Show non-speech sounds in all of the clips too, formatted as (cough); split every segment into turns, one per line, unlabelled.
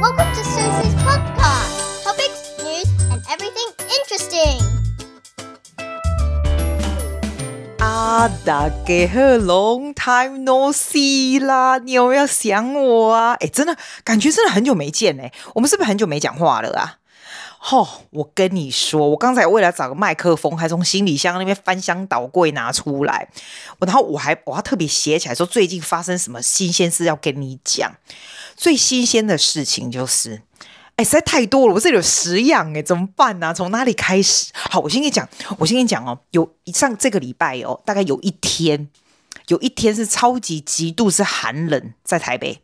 Welcome to Susie's podcast. Topics, news, and everything interesting.
啊，大家好，Long time no see 啦！你有没有想我啊？哎，真的感觉真的很久没见哎，我们是不是很久没讲话了啊？吼、哦，我跟你说，我刚才为了找个麦克风，还从行李箱那边翻箱倒柜拿出来，我然后我还我还特别写起来说最近发生什么新鲜事要跟你讲。最新鲜的事情就是，哎，实在太多了，我这里有十样哎，怎么办呢、啊？从哪里开始？好，我先跟你讲，我先跟你讲哦，有上这个礼拜哦，大概有一天，有一天是超级极度是寒冷，在台北。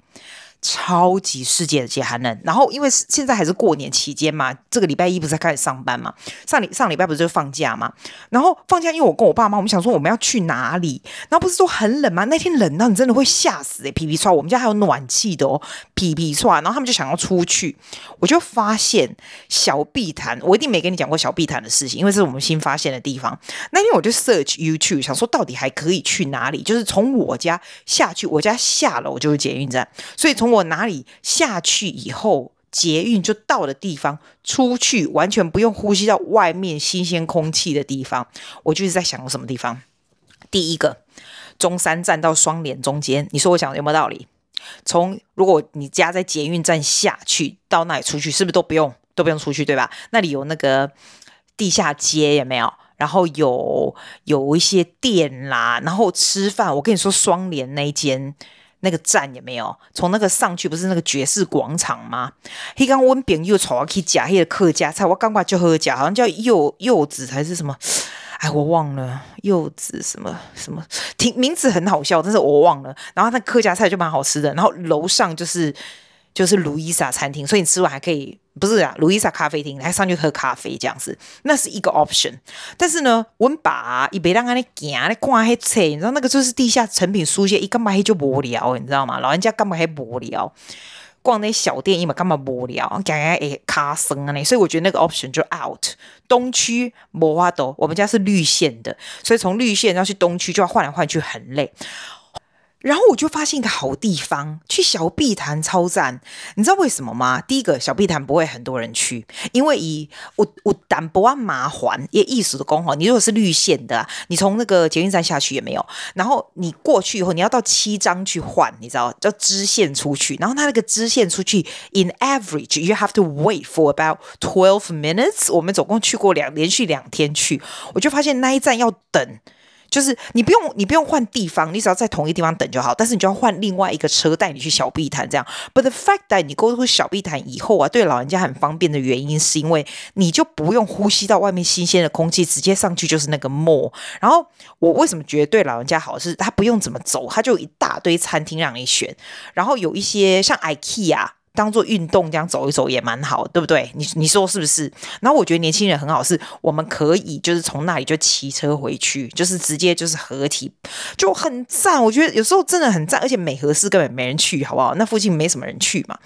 超级世界的极寒冷，然后因为现在还是过年期间嘛，这个礼拜一不是开始上班嘛，上礼上礼拜不是就放假嘛，然后放假，因为我跟我爸妈，我们想说我们要去哪里，然后不是说很冷吗？那天冷到你真的会吓死诶、皮皮刷，我们家还有暖气的哦，皮皮刷，然后他们就想要出去，我就发现小碧潭，我一定没跟你讲过小碧潭的事情，因为这是我们新发现的地方。那天我就 search YouTube，想说到底还可以去哪里，就是从我家下去，我家下楼就是捷运站，所以从我哪里下去以后，捷运就到的地方，出去完全不用呼吸到外面新鲜空气的地方，我就是在想有什么地方。第一个，中山站到双连中间，你说我想有没有道理？从如果你家在捷运站下去到那里出去，是不是都不用都不用出去，对吧？那里有那个地下街有没有？然后有有一些店啦，然后吃饭。我跟你说，双连那一间。那个站有没有？从那个上去不是那个爵士广场吗？他刚温饼又炒去夹那个客家菜，我刚刚就喝夹，好像叫柚柚子还是什么？哎，我忘了柚子什么什么，听名字很好笑，但是我忘了。然后那客家菜就蛮好吃的。然后楼上就是。就是路易莎餐厅，所以你吃完还可以，不是啊，路易莎咖啡厅，还上去喝咖啡这样子，那是一个 option。但是呢，我们把一别让他那行，那逛黑车，你知道那个就是地下成品书街，一干嘛黑就无聊，你知道吗？老人家干嘛还无聊？逛那些小店，一嘛干嘛无聊？讲讲诶，卡森啊那，所以我觉得那个 option 就 out。东区无法度，我们家是绿线的，所以从绿线要去东区就要换来换去，很累。然后我就发现一个好地方，去小碧潭超赞。你知道为什么吗？第一个，小碧潭不会很多人去，因为以我我胆不按麻环也意思的工哈。你如果是绿线的，你从那个捷运站下去也没有，然后你过去以后，你要到七张去换，你知道叫支线出去，然后它那个支线出去，in average you have to wait for about twelve minutes。我们总共去过两连续两天去，我就发现那一站要等。就是你不用你不用换地方，你只要在同一地方等就好。但是你就要换另外一个车带你去小碧潭这样。But the fact that 你 go to 小碧潭以后啊，对老人家很方便的原因，是因为你就不用呼吸到外面新鲜的空气，直接上去就是那个 mall。然后我为什么觉得对老人家好，是他不用怎么走，他就一大堆餐厅让你选，然后有一些像 IKEA。当做运动这样走一走也蛮好，对不对？你你说是不是？然后我觉得年轻人很好，是我们可以就是从那里就骑车回去，就是直接就是合体，就很赞。我觉得有时候真的很赞，而且美和市根本没人去，好不好？那附近没什么人去嘛。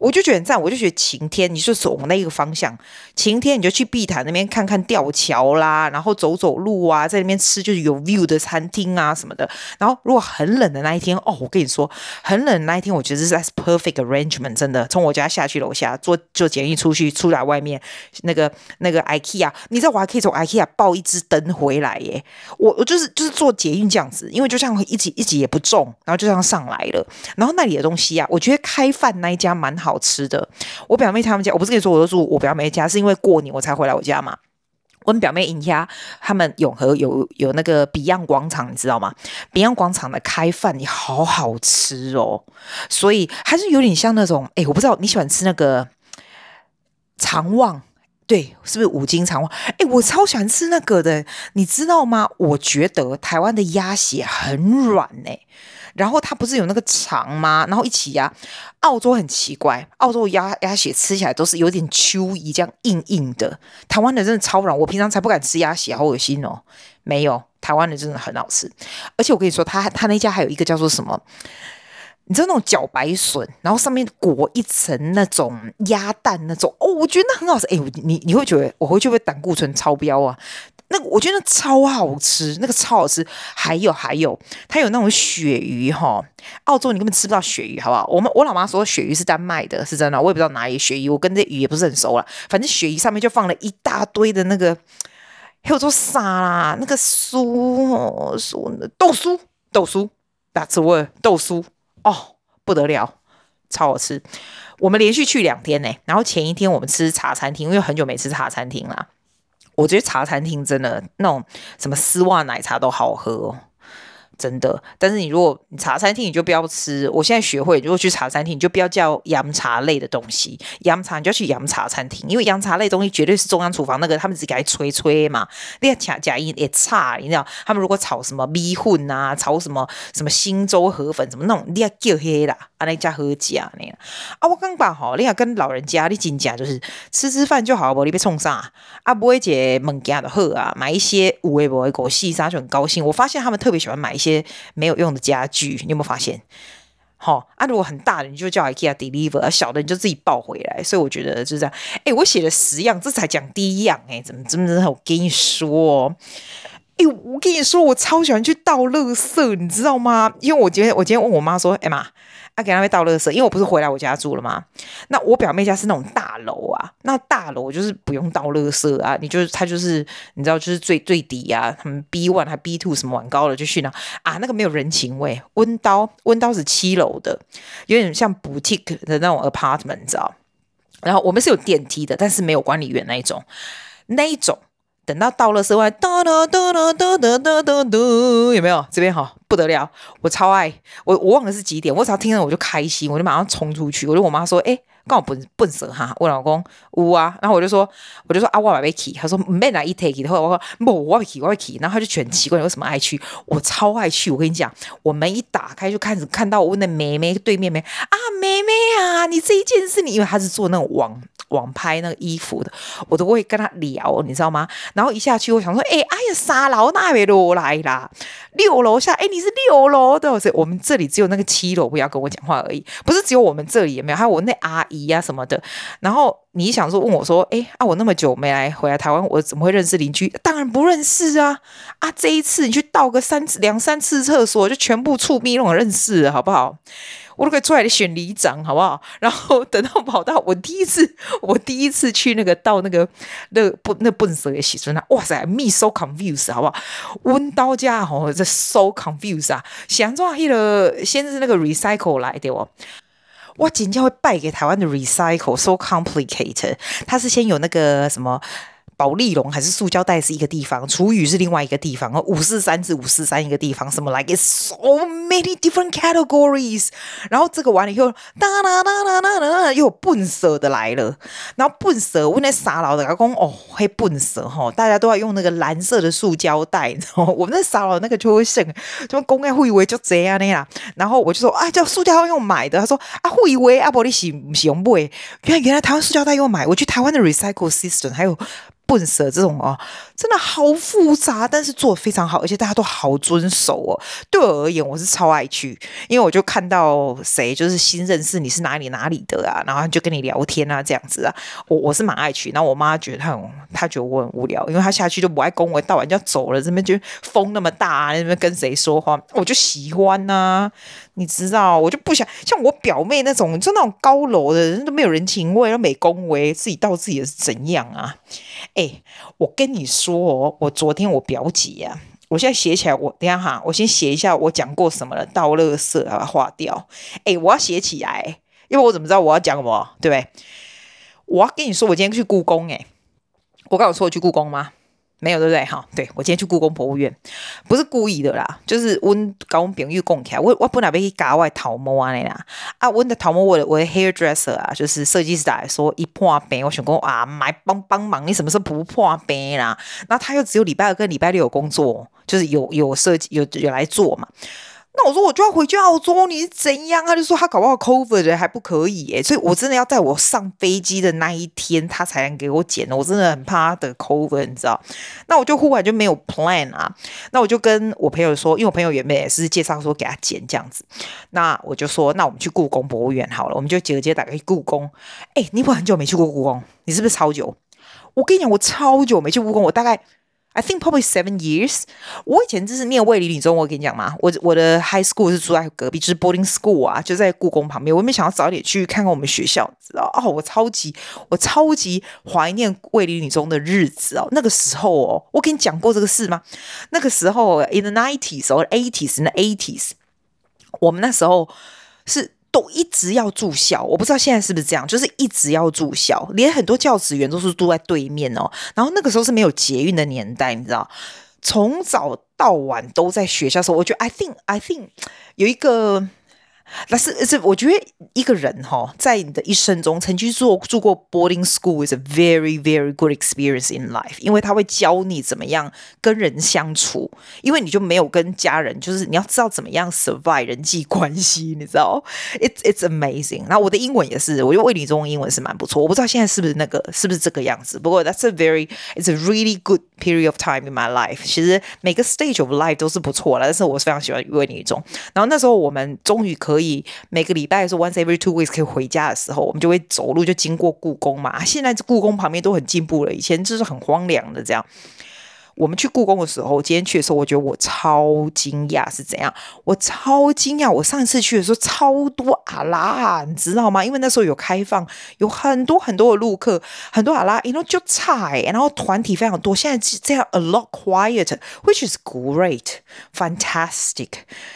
我就觉得很赞，我就觉得晴天，你就走那一个方向。晴天你就去碧潭那边看看吊桥啦，然后走走路啊，在那边吃就是有 view 的餐厅啊什么的。然后如果很冷的那一天，哦，我跟你说，很冷的那一天，我觉得是 perfect arrangement，真的。从我家下去楼下坐坐捷运出去，出来外面那个那个 IKEA，你知道我还可以从 IKEA 抱一只灯回来耶。我我就是就是坐捷运这样子，因为就这样一挤一挤也不重，然后就这样上来了。然后那里的东西啊，我觉得开饭那一家蛮好。好吃的，我表妹他们家，我不是跟你说，我都住我表妹家，是因为过年我才回来我家嘛。我表妹人家他们永和有有那个 Beyond 广场，你知道吗？Beyond 广场的开饭也好好吃哦，所以还是有点像那种，哎，我不知道你喜欢吃那个肠旺，对，是不是五金肠旺？哎，我超喜欢吃那个的，你知道吗？我觉得台湾的鸭血很软呢。然后它不是有那个肠吗？然后一起压。澳洲很奇怪，澳洲鸭鸭血吃起来都是有点秋意这样硬硬的。台湾的真的超软，我平常才不敢吃鸭血，好恶心哦。没有，台湾的真的很好吃。而且我跟你说，他他那家还有一个叫做什么你知道那种茭白笋，然后上面裹一层那种鸭蛋那种哦，我觉得那很好吃。哎，你你会觉得我会不会胆固醇超标啊？那个我觉得那超好吃，那个超好吃。还有还有，它有那种鳕鱼哈，澳洲你根本吃不到鳕鱼，好不好？我们我老妈说鳕鱼是丹麦的，是真的，我也不知道哪里鳕鱼，我跟这鱼也不是很熟了。反正鳕鱼上面就放了一大堆的那个，还有做沙拉，那个酥哦酥豆酥豆酥，That's word 豆酥。哦，不得了，超好吃！我们连续去两天呢，然后前一天我们吃茶餐厅，因为很久没吃茶餐厅了。我觉得茶餐厅真的那种什么丝袜奶茶都好喝。真的，但是你如果你茶餐厅你就不要吃。我现在学会，如果去茶餐厅你就不要叫洋茶类的东西，洋茶你就要去洋茶餐厅，因为洋茶类东西绝对是中央厨房那个他们自己给它吹吹嘛。那个假假音也差，你知道？他们如果炒什么米粉啊，炒什么什么新洲河粉什么那种，你要叫黑啦，啊那家喝假那个啊，我刚把好，你要跟老人家你真假就是吃吃饭就好，不你别冲啥啊，不会解物件的喝啊，买一些五味不会狗细沙就很高兴。我发现他们特别喜欢买一些。些没有用的家具，你有没有发现？好、啊，如果很大的你就叫 IKEA deliver，小的你就自己抱回来。所以我觉得就是这样。哎，我写了十样，这才讲第一样。哎，怎么怎么怎么？我跟你说，哎，我跟你说，我超喜欢去倒垃圾，你知道吗？因为我今天我今天问我妈说，哎妈。他给他们倒垃圾，因为我不是回来我家住了吗？那我表妹家是那种大楼啊，那大楼就是不用倒垃圾啊，你就是他就是你知道就是最最底啊，他们 B one 还 B two 什么往高了就去那啊，那个没有人情味。温刀温刀是七楼的，有点像 boutique 的那种 apartment，你知道？然后我们是有电梯的，但是没有管理员那一种，那一种。等到到了室外，哒哒哒哒哒哒哒哒哒，有没有？这边好不得了，我超爱，我我忘了是几点，我只要听了我就开心，我就马上冲出去。我就我妈说，哎，刚好笨笨蛇哈，我老公呜啊，然后我就说，我就说啊，我买杯 k e 他说没来一 take，然后我说不，我要 k e 我要 k e 然后他就觉得很奇怪，你为什么爱去？我超爱去，我跟你讲，我门一打开就开始看到我那妹妹对面没啊，妹妹啊，你这一件是你，因为他是做那种网。网拍那个衣服的，我都会跟他聊，你知道吗？然后一下去，我想说，哎、欸，哎呀，三楼那边都来啦，六楼下，哎、你是六楼的，所以我们这里只有那个七楼不要跟我讲话而已，不是只有我们这里也没有，还有我那阿姨呀、啊、什么的。然后你想说问我说，哎、啊，我那么久没来回来台湾，我怎么会认识邻居？当然不认识啊！啊，这一次你去倒个三次、两三次厕所，就全部触壁那种认识，好不好？我都可以出来选里长，好不好？(laughs) 然后等到跑到我第一次，我第一次去那个到那个那不那笨蛇的时阵啊，哇塞，me so confused，好不好？温刀家吼，这 so confused 啊！想做那个先是那个 recycle 来的哦，我今天会败给台湾的 recycle so complicated，它是先有那个什么。保丽龙还是塑胶袋是一个地方，厨余是另外一个地方，五四三是五四三一个地方，什么 like it's so many different categories。然后这个完了以后，哒哒哒哒哒哒，又有笨蛇的来了。然后笨蛇，我那傻佬的老公哦，嘿笨蛇哈，大家都要用那个蓝色的塑胶袋，你知道吗？我们那傻佬那个就会剩，就公开会以为就这样那样。然后我就说啊，叫塑胶袋用买的，他说啊，会以为阿伯你是不是用买？原来原来台湾塑胶袋用买，我去台湾的 recycle system 还有。笨蛇这种哦，真的好复杂，但是做得非常好，而且大家都好遵守哦。对我而言，我是超爱去，因为我就看到谁就是新认识你是哪里哪里的啊，然后就跟你聊天啊，这样子啊，我我是蛮爱去。然后我妈觉得她很，她觉得我很无聊，因为她下去就不爱恭维，到晚就要走了，这边就风那么大啊，那边跟谁说话，我就喜欢呐、啊。你知道，我就不想像我表妹那种，就那种高楼的人都没有人情味，都没恭维，自己到自己是怎样啊？哎我跟你说哦，我昨天我表姐啊，我现在写起来，我等下哈，我先写一下我讲过什么了，倒垃圾把它划掉。哎，我要写起来，因为我怎么知道我要讲什么，对不对？我要跟你说，我今天去故宫，哎，我刚有说我去故宫吗？没有对不对？哈，对，我今天去故宫博物院，不是故意的啦，就是温跟我朋友讲起来，我我本来被去搞我的头毛啊啦，啊，温的头毛我的我的 hairdresser 啊，就是设计师来说一破病，我想讲啊，买帮帮忙，你什么时候不破病啦？那他又只有礼拜二跟礼拜六有工作，就是有有设计有有来做嘛。那我说我就要回去澳洲，你是怎样？他就说他搞不好 COVID 还不可以耶，所以我真的要在我上飞机的那一天，他才能给我检。我真的很怕他得 COVID，你知道？那我就忽然就没有 plan 啊。那我就跟我朋友说，因为我朋友原本也是介绍说给他检这样子。那我就说，那我们去故宫博物院好了，我们就直接打开故宫。哎，你不很久没去过故宫？你是不是超久？我跟你讲，我超久没去故宫，我大概。I think probably seven years。我以前就是念卫理女中，我跟你讲嘛，我我的 high school 是住在隔壁，就是 boarding school 啊，就在故宫旁边。我没想要早点去看看我们学校，知道哦，我超级我超级怀念卫理女中的日子哦。那个时候哦，我跟你讲过这个事吗？那个时候 in the nineties or eighties in the eighties，我们那时候是。都一直要住校，我不知道现在是不是这样，就是一直要住校，连很多教职员都是住在对面哦。然后那个时候是没有捷运的年代，你知道，从早到晚都在学校的时候，我觉得 I think I think 有一个。但是是，我觉得一个人哈，在你的一生中曾经住住过 boarding school is a very very good experience in life，因为他会教你怎么样跟人相处，因为你就没有跟家人，就是你要知道怎么样 survive 人际关系，你知道？It's it's amazing。那我的英文也是，我觉得魏理中英文是蛮不错，我不知道现在是不是那个是不是这个样子。不过 that's a very it's a really good period of time in my life。其实每个 stage of life 都是不错的，但是我非常喜欢魏理中。然后那时候我们终于可以。所以每个礼拜是 once every two weeks 可以回家的时候，我们就会走路就经过故宫嘛。现在故宫旁边都很进步了，以前就是很荒凉的这样。我们去故宫的时候，今天去的时候，我觉得我超惊讶是怎样？我超惊讶！我上次去的时候超多阿拉，你知道吗？因为那时候有开放，有很多很多的路客，很多阿拉，然后就差，然后团体非常多。现在这样 a lot quiet，which is great，fantastic。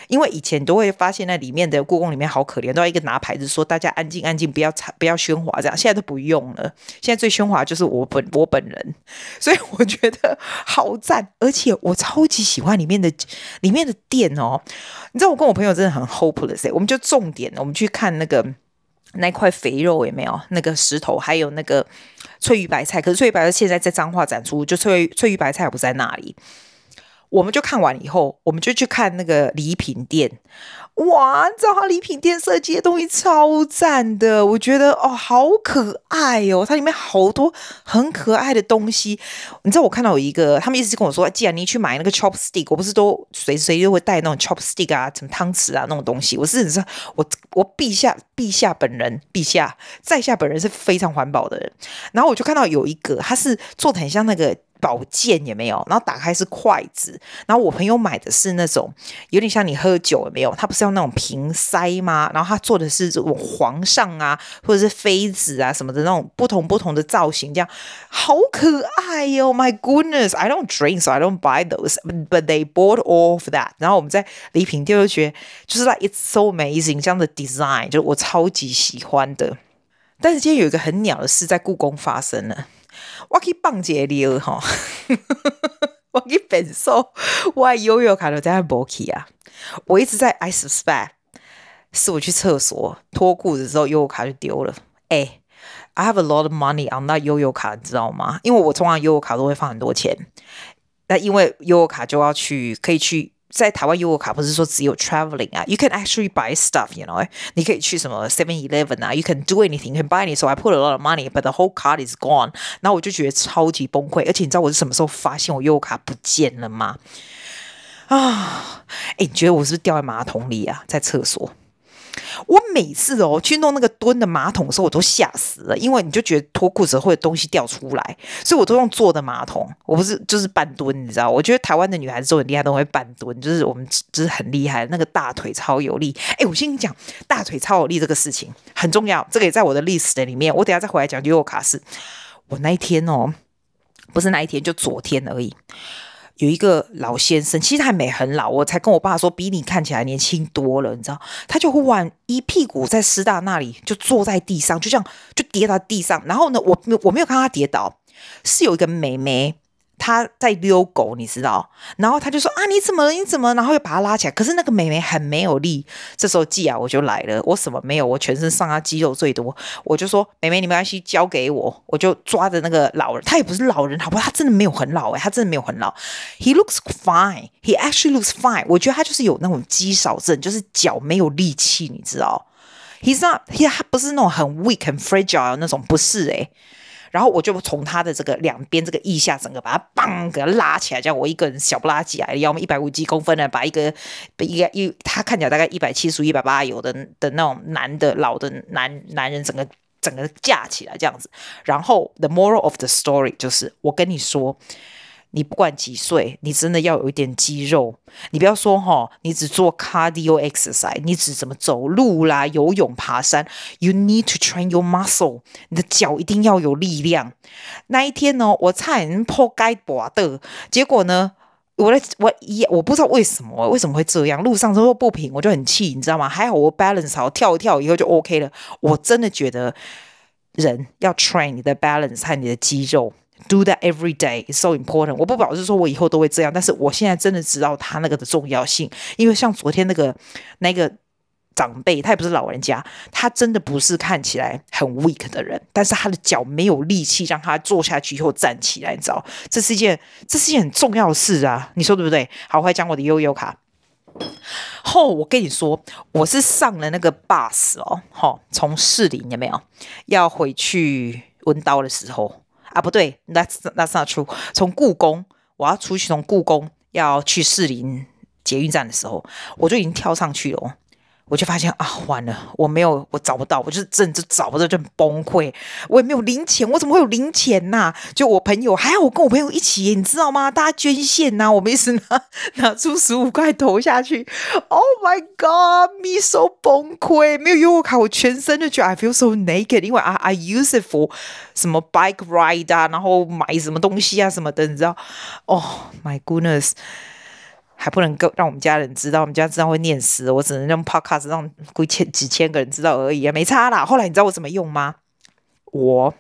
因为以前都会发现那里面的故宫里面好可怜，都要一个拿牌子说大家安静安静，不要吵，不要喧哗这样。现在都不用了，现在最喧哗就是我本我本人，所以我觉得好。赞，而且我超级喜欢里面的里面的店哦。你知道我跟我朋友真的很 hopeless，我们就重点，我们去看那个那块肥肉有没有？那个石头，还有那个翠玉白菜。可是翠玉白菜现在在彰化展出，就翠翠玉白菜不在那里。我们就看完以后，我们就去看那个礼品店。哇，你知道它礼品店设计的东西超赞的，我觉得哦，好可爱哦，它里面好多很可爱的东西。你知道我看到有一个，他们一直跟我说，既然你去买那个 chopstick，我不是都随时随地会带那种 chopstick 啊，什么汤匙啊那种东西。我是你知道，我我陛下陛下本人，陛下在下本人是非常环保的人。然后我就看到有一个，它是做的很像那个。宝剑也没有，然后打开是筷子，然后我朋友买的是那种有点像你喝酒有没有？他不是用那种瓶塞吗？然后他做的是这种皇上啊，或者是妃子啊什么的那种不同不同的造型，这样好可爱哟、哦、！My goodness, I don't drink, so I don't buy those, but they bought all of that。然后我们在礼品店就觉得就是 like it's so amazing 这样的 design，就是我超级喜欢的。但是今天有一个很鸟的事在故宫发生了。我去放一个尿哈，我去变瘦，我悠悠卡都在那没去啊！我一直在 I suspect 是我去厕所脱裤子之后悠悠卡就丢了。哎、，I have a lot of money on 那悠悠卡，你知道吗？因为我通常悠悠卡都会放很多钱，那因为悠悠卡就要去可以去。在台湾悠我卡不是说只有 traveling 啊，you can actually buy stuff，you know，你可以去什么 Seven Eleven 啊，you can do anything，you can buy anything，so I put a lot of money，but the whole card is gone。然后我就觉得超级崩溃，而且你知道我是什么时候发现我悠我卡不见了吗？啊，哎，你觉得我是不是掉在马桶里啊，在厕所？我每次哦去弄那个蹲的马桶的时候，我都吓死了，因为你就觉得脱裤子会有东西掉出来，所以我都用坐的马桶，我不是就是半蹲，你知道？我觉得台湾的女孩子都很厉害，都会半蹲，就是我们就是很厉害，那个大腿超有力。哎，我先跟你讲，大腿超有力这个事情很重要，这个也在我的 list 里面，我等下再回来讲悠游卡是。我那一天哦，不是那一天，就昨天而已。有一个老先生，其实他还没很老，我才跟我爸说比你看起来年轻多了，你知道？他就忽然一屁股在师大那里就坐在地上，就这样就跌到地上。然后呢，我我没有看他跌倒，是有一个妹妹。他在遛狗，你知道？然后他就说啊，你怎么了？你怎么？然后又把他拉起来。可是那个妹妹很没有力。这时候季亚我就来了，我什么没有，我全身上下肌肉最多。我就说妹妹，你没关系，交给我。我就抓着那个老人，他也不是老人，好不好？他真的没有很老诶，他真的没有很老。He looks fine. He actually looks fine. 我觉得他就是有那种肌少症，就是脚没有力气，你知道？He's not. He 他不是那种很 weak 很 fragile 那种，不是诶。然后我就从他的这个两边这个腋下，整个把他棒给他拉起来，叫我一个人小不拉几啊，要么一百五几公分的，把一个一个一他看起来大概一百七十一百八有的的那种男的老的男男人，整个整个架起来这样子。然后 the moral of the story 就是我跟你说。你不管几岁，你真的要有一点肌肉。你不要说哈，你只做 cardio exercise，你只怎么走路啦、游泳、爬山。You need to train your muscle，你的脚一定要有力量。那一天呢，我差点破街拔的，结果呢，我的我一我不知道为什么为什么会这样，路上都说不平，我就很气，你知道吗？还好我 balance 好，跳一跳以后就 OK 了。我真的觉得人要 train 你的 balance 和你的肌肉。Do that every day is so important。我不表示说我以后都会这样，但是我现在真的知道他那个的重要性。因为像昨天那个那个长辈，他也不是老人家，他真的不是看起来很 weak 的人，但是他的脚没有力气让他坐下去以后站起来，你知道？这是一件这是一件很重要的事啊，你说对不对？好，我来讲我的悠悠卡。后、我跟你说，我是上了那个 bus 哦，好、从士林有没有要回去温叨的时候。啊，不对，That's That's not true。从故宫，我要出去，从故宫要去士林捷运站的时候，我就已经跳上去了。我就发现啊，完了，我没有，我找不到，我就是真的找不到，就很崩溃。我也没有零钱，我怎么会有零钱呐、就我朋友，还好我跟我朋友一起，你知道吗？大家捐献呐、我们一直拿拿出十五块投下去。Oh my god，me so 崩溃，没有悠游卡，我全身就觉得 I feel so naked，因为 I I use it for 什么 bike ride 啊，然后买什么东西啊什么的，你知道？Oh my goodness。还不能够让我们家人知道，我们家知道会念死，我只能用 podcast 让几千几千个人知道而已啊，没差啦。后来你知道我怎么用吗？我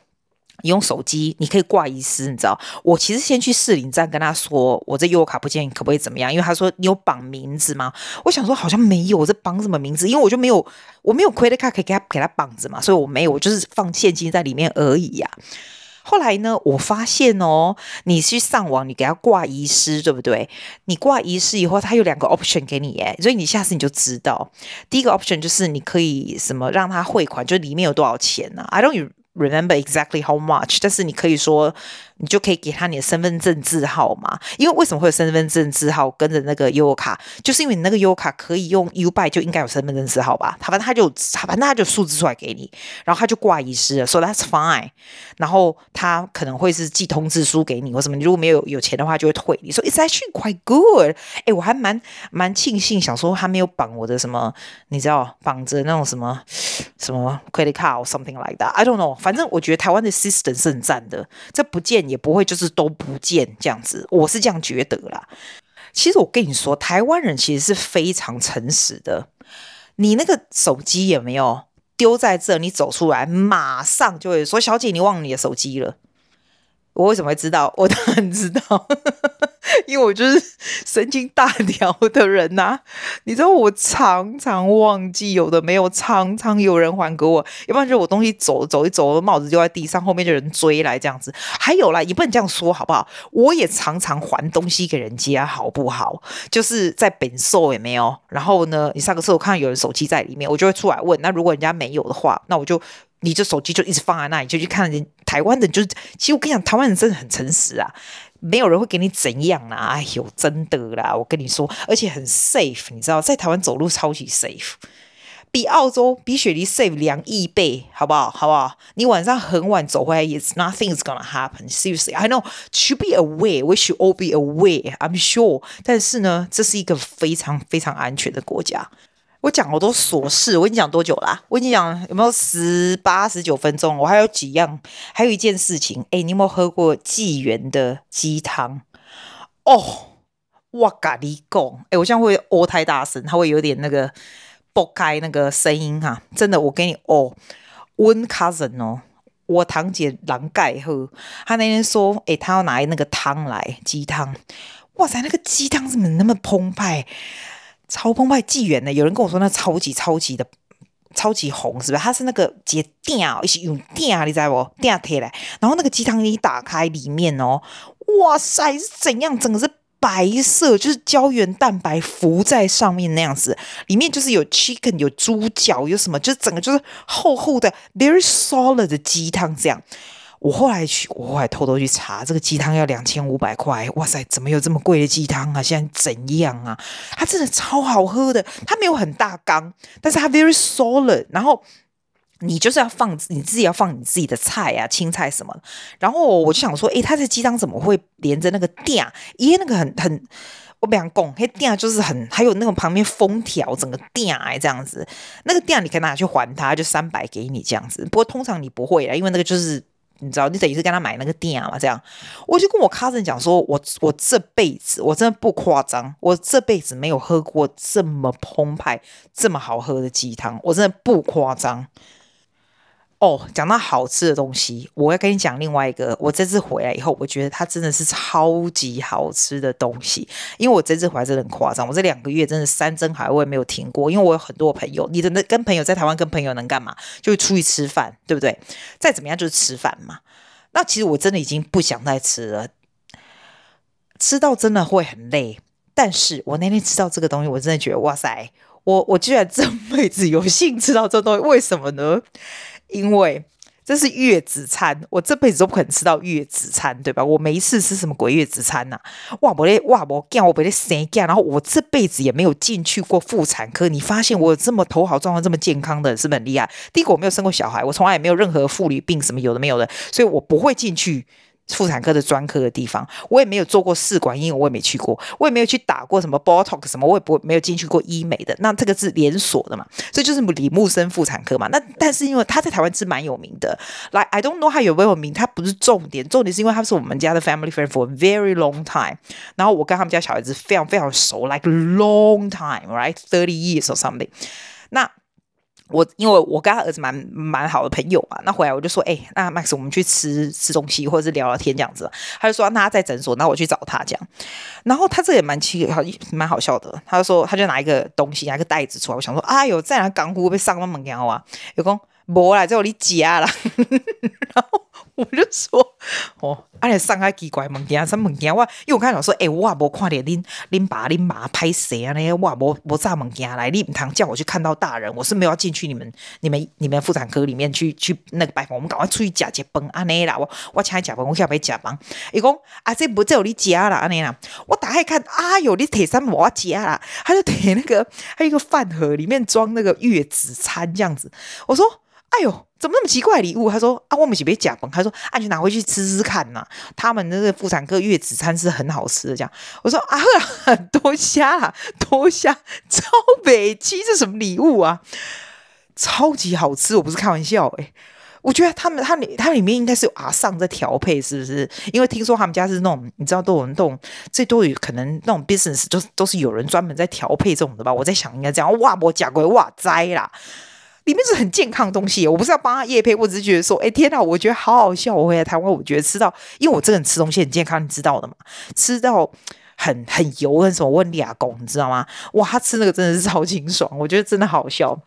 用手机，你可以挂遗失，你知道？我其实先去士林站跟他说，我这悠游卡不见，可不可以怎么样？因为他说你有绑名字吗？我想说好像没有，我这绑什么名字？因为我就没有，我没有 credit card 可以给他给他绑着嘛，所以我没有，我就是放现金在里面而已呀、后来呢，我发现哦，你去上网，你给他挂遗失，对不对？你挂遗失以后，他有两个 option 给你，诶，所以你下次你就知道，第一个 option 就是你可以什么让他汇款，就里面有多少钱呢、？I don't remember exactly how much，但是你可以说。你就可以给他你的身份证字号嘛？因为为什么会有身份证字号跟着那个悠游卡？就是因为你那个悠游卡可以用 YouBike 就应该有身份证字号吧？他反正他就他反正他就数字出来给你，然后他就挂遗失了，so that's fine。然后他可能会是寄通知书给你或什么，你如果没有有钱的话就会退你。说、it's actually quite good。哎，我还蛮蛮庆幸，想说他没有绑我的什么，你知道绑着那种什么什么 credit card or something like that。I don't know。反正我觉得台湾的 system 是很赞的，这不见。也不会就是都不见这样子，我是这样觉得啦。其实我跟你说，台湾人其实是非常诚实的。你那个手机有没有丢在这？你走出来，马上就会说：“小姐，你忘了你的手机了。”我为什么会知道？我当然知道。(laughs) 因为我就是神经大条的人呐、你知道我常常忘记有的没有，常常有人还给我，要不然就我东西走走一走，帽子丢在地上，后面就人追来这样子。还有啦，也不能这样说好不好？我也常常还东西给人家，好不好？就是在本寿也没有，然后呢，你上个厕所看到有人手机在里面，我就会出来问。那如果人家没有的话，那我就你这手机就一直放在那里，就去看人。台湾的就是，其实我跟你讲，台湾人真的很诚实啊。没有人会给你怎样啦，哎呦，真的啦，我跟你说，而且很 safe，你知道，在台湾走路超级 safe，比澳洲比雪梨 safe 两亿倍，好不好？好不好？你晚上很晚走回来，it's nothing is gonna happen. Seriously, I know. Should be aware. We should all be aware. I'm sure. 但是呢，这是一个非常非常安全的国家。我讲好多琐事，我跟你讲多久啦？我跟你讲有没有十八十九分钟？我还有几样，还有一件事情。哎，你有没有喝过纪元的鸡汤？哦，哇嘎你贡，哎，我这样会哦太大声，它会有点那个爆开那个声音哈。真的，我给你哦，温 cousin 哦，我堂姐狼盖喝，她那天说，诶，她要拿那个汤来鸡汤，哇塞，那个鸡汤怎么那么澎湃，超澎湃，纪元的，有人跟我说那超级超级的。超级红是不是？它是那个结錠，一起用錠，你知道不？錠贴来，然后那个鸡汤一打开，里面哦，哇塞，是怎样？整个是白色，就是胶原蛋白浮在上面那样子，里面就是有 chicken，有猪脚，有什么，就是整个就是厚厚的，very solid 的鸡汤这样。我后来去，我后来偷偷去查，这个鸡汤要两千五百块。哇塞，怎么有这么贵的鸡汤啊？现在怎样啊？它真的超好喝的，它没有很大缸，但是它 very solid。然后你就是要放你自己要放你自己的菜啊，青菜什么。然后我就想说，诶，它的鸡汤怎么会连着那个垫？因为那个很很，我不想讲，那垫就是很，还有那种旁边封条整个垫哎这样子，那个垫你可以拿去还他，就三百给你这样子。不过通常你不会啊，因为那个就是。你知道，你等于是跟他买那个店嘛？这样，我就跟我 cousin 讲说，我我这辈子我真的不夸张，我这辈子没有喝过这么澎湃、这么好喝的鸡汤，我真的不夸张。哦，讲到好吃的东西，我要跟你讲另外一个。我这次回来以后，我觉得它真的是超级好吃的东西。因为我这次回来真的很夸张，我这两个月真的山珍海味没有停过。因为我有很多朋友，你的那跟朋友在台湾跟朋友能干嘛？就出去吃饭，对不对？再怎么样就是吃饭嘛。那其实我真的已经不想再吃了，吃到真的会很累。但是我那天吃到这个东西，我真的觉得哇塞，我我居然这辈子有幸吃到这东西，为什么呢？因为这是月子餐，我这辈子都不可能吃到月子餐，对吧？我没一次吃什么鬼月子餐呐、啊！哇，我嘞哇，我干，我被嘞生干，然后我这辈子也没有进去过妇产科。你发现我这么头好状况、这么健康的，是不是很厉害？第一个，我没有生过小孩，我从来也没有任何妇女病什么有的没有的，所以我不会进去。妇产科的专科的地方，我也没有做过试管婴儿，我也没去过，我也没有去打过什么 Botox 什么，我也不没有进去过医美的。那这个是连锁的嘛，所以就是李木森妇产科嘛。那但是因为他在台湾是蛮有名的，来、，I don't know 他有没有名，他不是重点，重点是因为他是我们家的 family friend for a very long time。然后我跟他们家小孩子非常非常熟，like long time，right，thirty years or something。那我因为我跟他儿子蛮蛮好的朋友嘛，那回来我就说，哎、那 Max，我们去吃吃东西，或者是聊聊天这样子。他就说，那他在诊所，那我去找他这样。然后他这也蛮奇好，蛮好笑的。他就说，他就拿一个东西，拿一个袋子出来。我想说，哎呦，在哪港湖被上那么高啊？有讲，无啦，在我里夹啦。(laughs) 然后。我就说哦，而且上海奇怪物件，什么物件？我因为我看到说，诶、欸，我也无看到恁恁爸恁妈拍谁啊？那些我无无啥物件来，你唔通叫我去看到大人，我是没有要进去你们你们你们妇产科里面去去那个拜访，我们赶快出去夹一饭安尼啦。我我请夹饭，我要不要夹饭？伊讲啊，这不只有你夹啦安尼啦。我打开看，啊哟，你铁三我夹啦，他就铁那个还有一个饭盒，里面装那个月子餐这样子。我说。哎呦，怎么那么奇怪礼物？他说啊，我们是别假崩。他说，啊，你拿回去吃吃看呐。他们那个妇产科月子餐是很好吃的。这样，我说啊，很多虾啦，(laughs) 多虾，超北七，这什么礼物啊？超级好吃，我不是开玩笑哎。我觉得他们，他里，他里面应该是有阿桑在调配，是不是？因为听说他们家是那种，你知道，都有那种，最多有可能那种 business，都都是有人专门在调配这种的吧？我在想，应该这样。哇，我假鬼哇栽啦。里面是很健康的东西，我不是要帮他夜配，我只是觉得说，哎天哪，我觉得好好笑。我回来台湾，我觉得吃到，因为我这个人吃东西很健康，你知道的嘛，吃到很很油，很什么问俩公，你知道吗？哇，他吃那个真的是超清爽，我觉得真的好笑。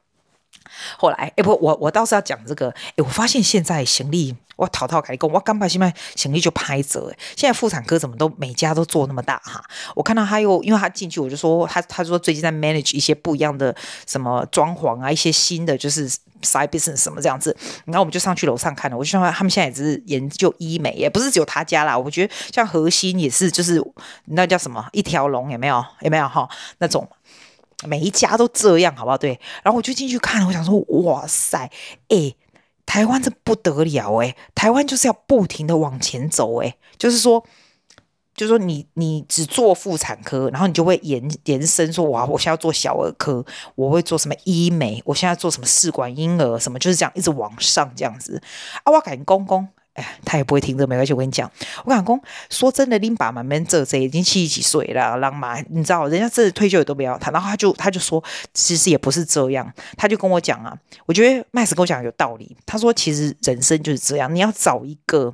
后来，哎不，我我倒是要讲这个，哎，我发现现在行李。我淘淘开工，我刚把现在行李就拍折哎，现在妇产科怎么都每家都做那么大哈？我看到他又，因为他进去，我就说他他说最近在 manage 一些不一样的什么装潢啊，一些新的就是 side business 什么这样子。然后我们就上去楼上看了，我就说他们现在也是研究医美，也不是只有他家啦。我觉得像核心也是，就是那叫什么一条龙有没有？有没有哈？那种每一家都这样，好不好？对。然后我就进去看了，我想说哇塞，哎。台湾这不得了诶，台湾就是要不停的往前走诶，就是说，就是说你你只做妇产科，然后你就会延延伸说哇，我现在要做小儿科，我会做什么医美，我现在做什么试管婴儿什么，就是这样一直往上这样子啊。我赶紧公公哎，他也不会听这，没关系。我跟你讲，我讲公说真的，林爸妈们这这已经七十几岁了，让妈你知道，人家这退休也都不要他。然后他就他就说，其实也不是这样。他就跟我讲啊，我觉得麦斯跟我讲有道理。他说，其实人生就是这样，你要找一个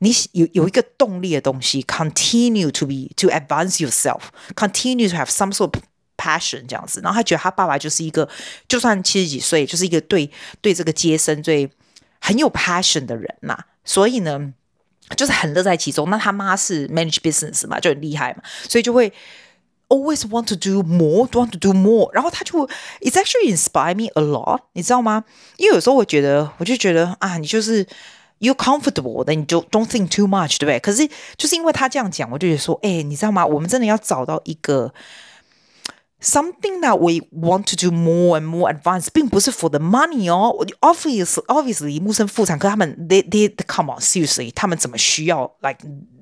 你有有一个动力的东西，continue to be to advance yourself，continue to have some sort of passion 这样子。然后他觉得他爸爸就是一个，就算七十几岁，就是一个对对这个接生最很有 passion 的人呐、所以呢，就是很乐在其中。那他妈是 manage business 嘛，就很厉害嘛，所以就会 always want to do more，want to do more。然后他就 it's actually inspire me a lot，你知道吗？因为有时候我觉得，我就觉得啊，你就是 you comfortable，那你就 don't think too much，对不对？可是就是因为他这样讲，我就觉得说，哎，你知道吗？我们真的要找到一个。Something that we want to do more and more advanced，并不是 for the money 哦。Obviously, obviously，木生妇产科他们，they they come on seriously，他们怎么需要 like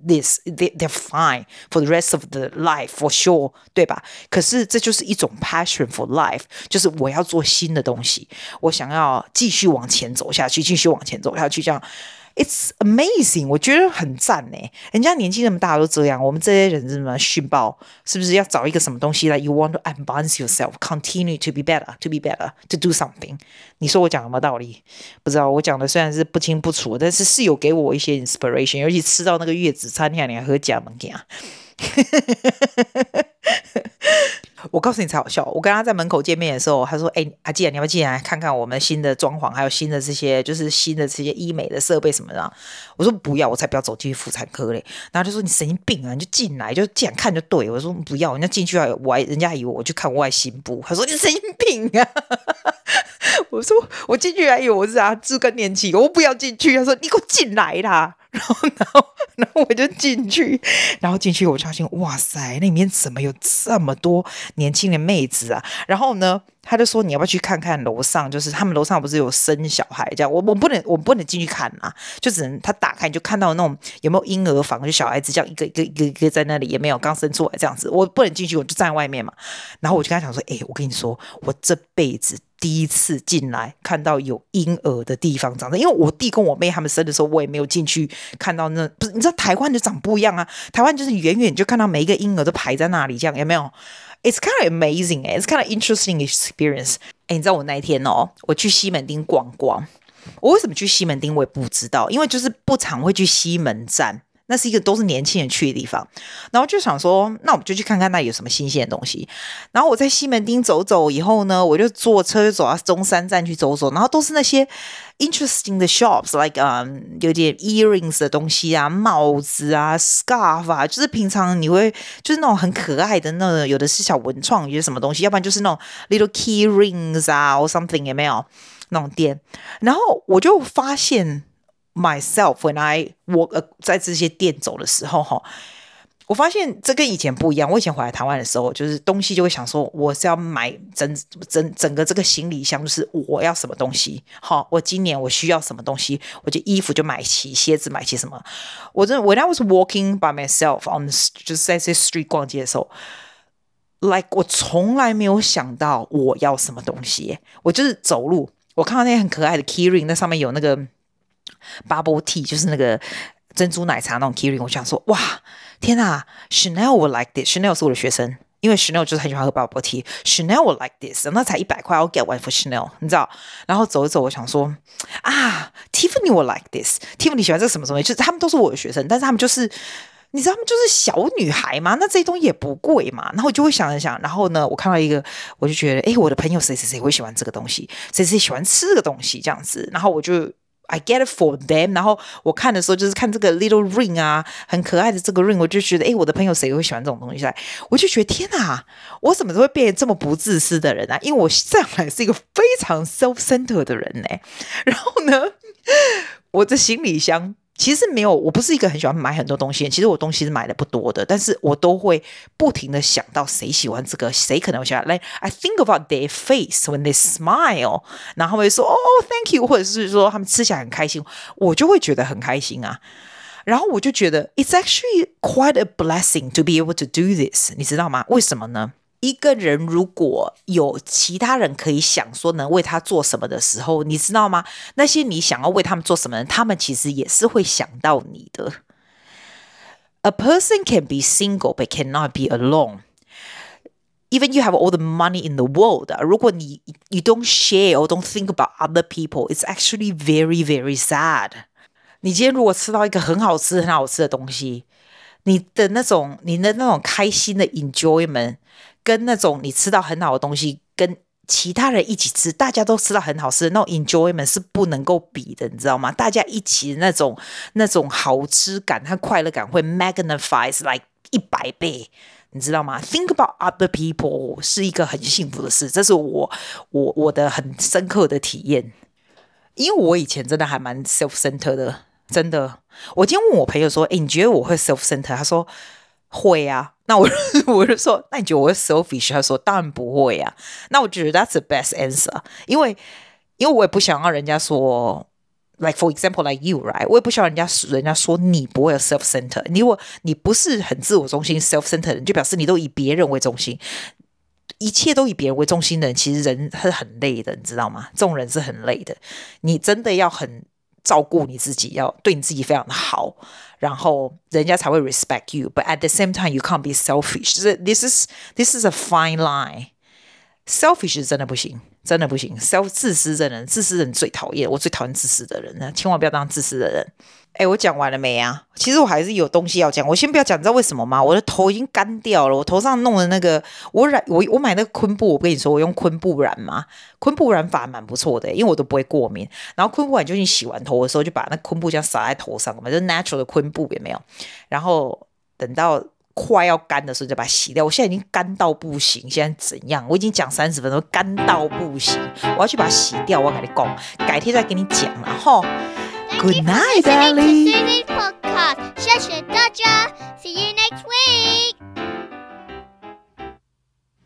this？They they're fine for the rest of the life for sure，对吧？可是这就是一种 passion for life，就是我要做新的东西，我想要继续往前走下去，继续往前走下去，这样。 It's amazing，我觉得很赞呢。人家年纪那么大都这样，我们这些人是什么训报？是不是要找一个什么东西来？You want to advance yourself, continue to be better, to be better, to do something。你说我讲有没有道理？不知道。我讲的虽然是不清不楚，但是是有给我一些 inspiration。尤其吃到那个月子餐厅，你还喝假门羹。我告诉你才好笑，我跟他在门口见面的时候，他说：“哎、阿季啊，你要不进来看看我们新的装潢，还有新的这些，就是新的这些医美的设备什么的。”我说：“不要，我才不要走进去妇产科嘞。”然后就说：“你神经病啊，你就进来，就进来看就对。”我说：“不要，人家进去还我还人家还以为我去看外心部。”他说：“你神经病啊！” (laughs) 我说：“我进去还以为我是啊，治更年期，我不要进去。”他说：“你给我进来啦！”然后，然后，然后我就进去，然后进去我就发现，哇塞，那里面怎么有这么多年轻的妹子啊？然后呢，他就说你要不要去看看楼上？就是他们楼上不是有生小孩这样？我我不能我不能进去看啊，就只能他打开你就看到那种有没有婴儿房，就小孩子这样一个一个一个一个在那里，也没有刚生出来这样子，我不能进去，我就站在外面嘛。然后我就跟他讲说，哎，我跟你说，我这辈子。第一次进来看到有婴儿的地方长的，因为我弟跟我妹他们生的时候，我也没有进去看到那不是，你知道台湾就长不一样啊，台湾就是远远就看到每一个婴儿都排在那里，这样有没有？It's kind of amazing, it's kind of interesting experience。哎，你知道我那一天哦，我去西门町逛逛，我为什么去西门町我也不知道，因为就是不常会去西门站。那是一个都是年轻人去的地方，然后就想说，那我们就去看看那有什么新鲜的东西。然后我在西门町走走以后呢，我就坐车就走到中山站去走走，然后都是那些 interesting 的 shops，like 啊、um, 有点 earrings 的东西啊，帽子啊，scarf 啊，就是平常你会就是那种很可爱的那种，有的是小文创，有些什么东西，要不然就是那种 little key rings 啊，or something 有没有那种店？然后我就发现。Myself when I walk 呃，在这些店走的时候，哈， 我发现这跟以前不一样。我以前回来台湾的时候，就是东西就会想说，我是要买整整整个这个行李箱，就是我要什么东西。好，我今年我需要什么东西，我就衣服就买齐，鞋子买齐什么。我真的，When I was walking by myself on，就是在这 street 逛街的时候，like 我从来没有想到我要什么东西。我就是走路，我看到那些很可爱的 keyring，那上面有那个。Bubble tea 就是那个珍珠奶茶那种 keyring，我想说哇，天啊，Chanel 我 like this，Chanel 是我的学生，因为 Chanel 就是很喜欢喝 Bubble tea，Chanel 我 like this，那才一百块，I'll get one for Chanel，你知道？然后走一走，我想说啊，Tiffany 我 like this，Tiffany 喜欢这个什么什么，就是他们都是我的学生，但是他们就是你知道他们就是小女孩嘛，那这些东西也不贵嘛，然后我就会想一想，然后呢，我看到一个，我就觉得，哎，我的朋友谁谁谁会喜欢这个东西，谁谁喜欢吃这个东西，这样子，然后我就。I get it for them。然后我看的时候就是看这个 little ring 啊，很可爱的这个 ring，我就觉得，哎，我的朋友谁会喜欢这种东西来？我就觉得天哪，我怎么都会变成这么不自私的人啊？因为我上来是一个非常 self-centered 的人呢。然后呢，我的行李箱。其实没有，我不是一个很喜欢买很多东西。其实我东西是买的不多的，但是我都会不停的想到谁喜欢这个，谁可能会喜欢。Like I think about their face when they smile，然后会说哦，thank you，或者是说他们吃起来很开心，我就会觉得很开心啊。然后我就觉得 it's actually quite a blessing to be able to do this，你知道吗？为什么呢？一个人如果有其他人可以想说能为他做什么的时候，你知道吗？那些你想要为他们做什么的人，他们其实也是会想到你的。A person can be single but cannot be alone. Even you have all the money in the world，如果你 you don't share or don't think about other people, it's actually very very sad. 你今天如果吃到一个很好吃很好吃的东西，你的那种你的那种开心的 enjoyment， 跟那种你吃到很好的东西，跟其他人一起吃，大家都吃到很好吃的那种 enjoyment 是不能够比的，你知道吗？大家一起的那种那种好吃感和快乐感会 magnifies like 一百倍。你知道吗？Think about other people 是一个很幸福的事，这是我我我的很深刻的体验。因为我以前真的还蛮 self center 的，真的。我今天问我朋友说：“诶，你觉得我会 self center？” 他说：“会啊。”那我 (laughs) 我就说：“那你觉得我会 selfish？” 他说：“当然不会啊。”那我觉得 that's the best answer，因为因为我也不想让人家说。Like for example, like you, right? 我也不需要人家人家说你不会有 self center。你如果你不是很自我中心 self center 的人，就表示你都以别人为中心，一切都以别人为中心的人，其实人是很累的，你知道吗？这种人是很累的。你真的要很照顾你自己，要对你自己非常的好，然后人家才会 respect you. But at the same time, you can't be selfish. This is this is a fine line. Selfish 真的不行。 真的不行，self 自私的人，自私的人最讨厌。我最讨厌自私的人，那千万不要当自私的人。哎，我讲完了没啊？其实我还是有东西要讲。我先不要讲，你知道为什么吗？我的头已经干掉了，我头上弄的那个，我染我我买那个昆布，我跟你说，我用昆布染嘛，昆布染法蛮不错的，因为我都不会过敏。然后昆布染就是你洗完头的时候，就把那昆布这样撒在头上嘛，就 natural 的昆布有没有？然后等到。快要干的时候就把它洗掉。我现在已经干到不行，现在怎样？我已经讲三十分钟，干到不行。我要去把它洗掉。我跟你讲，改天再跟你讲了哈。Good night, darling.
Podcast. 谢谢大家。See you next week.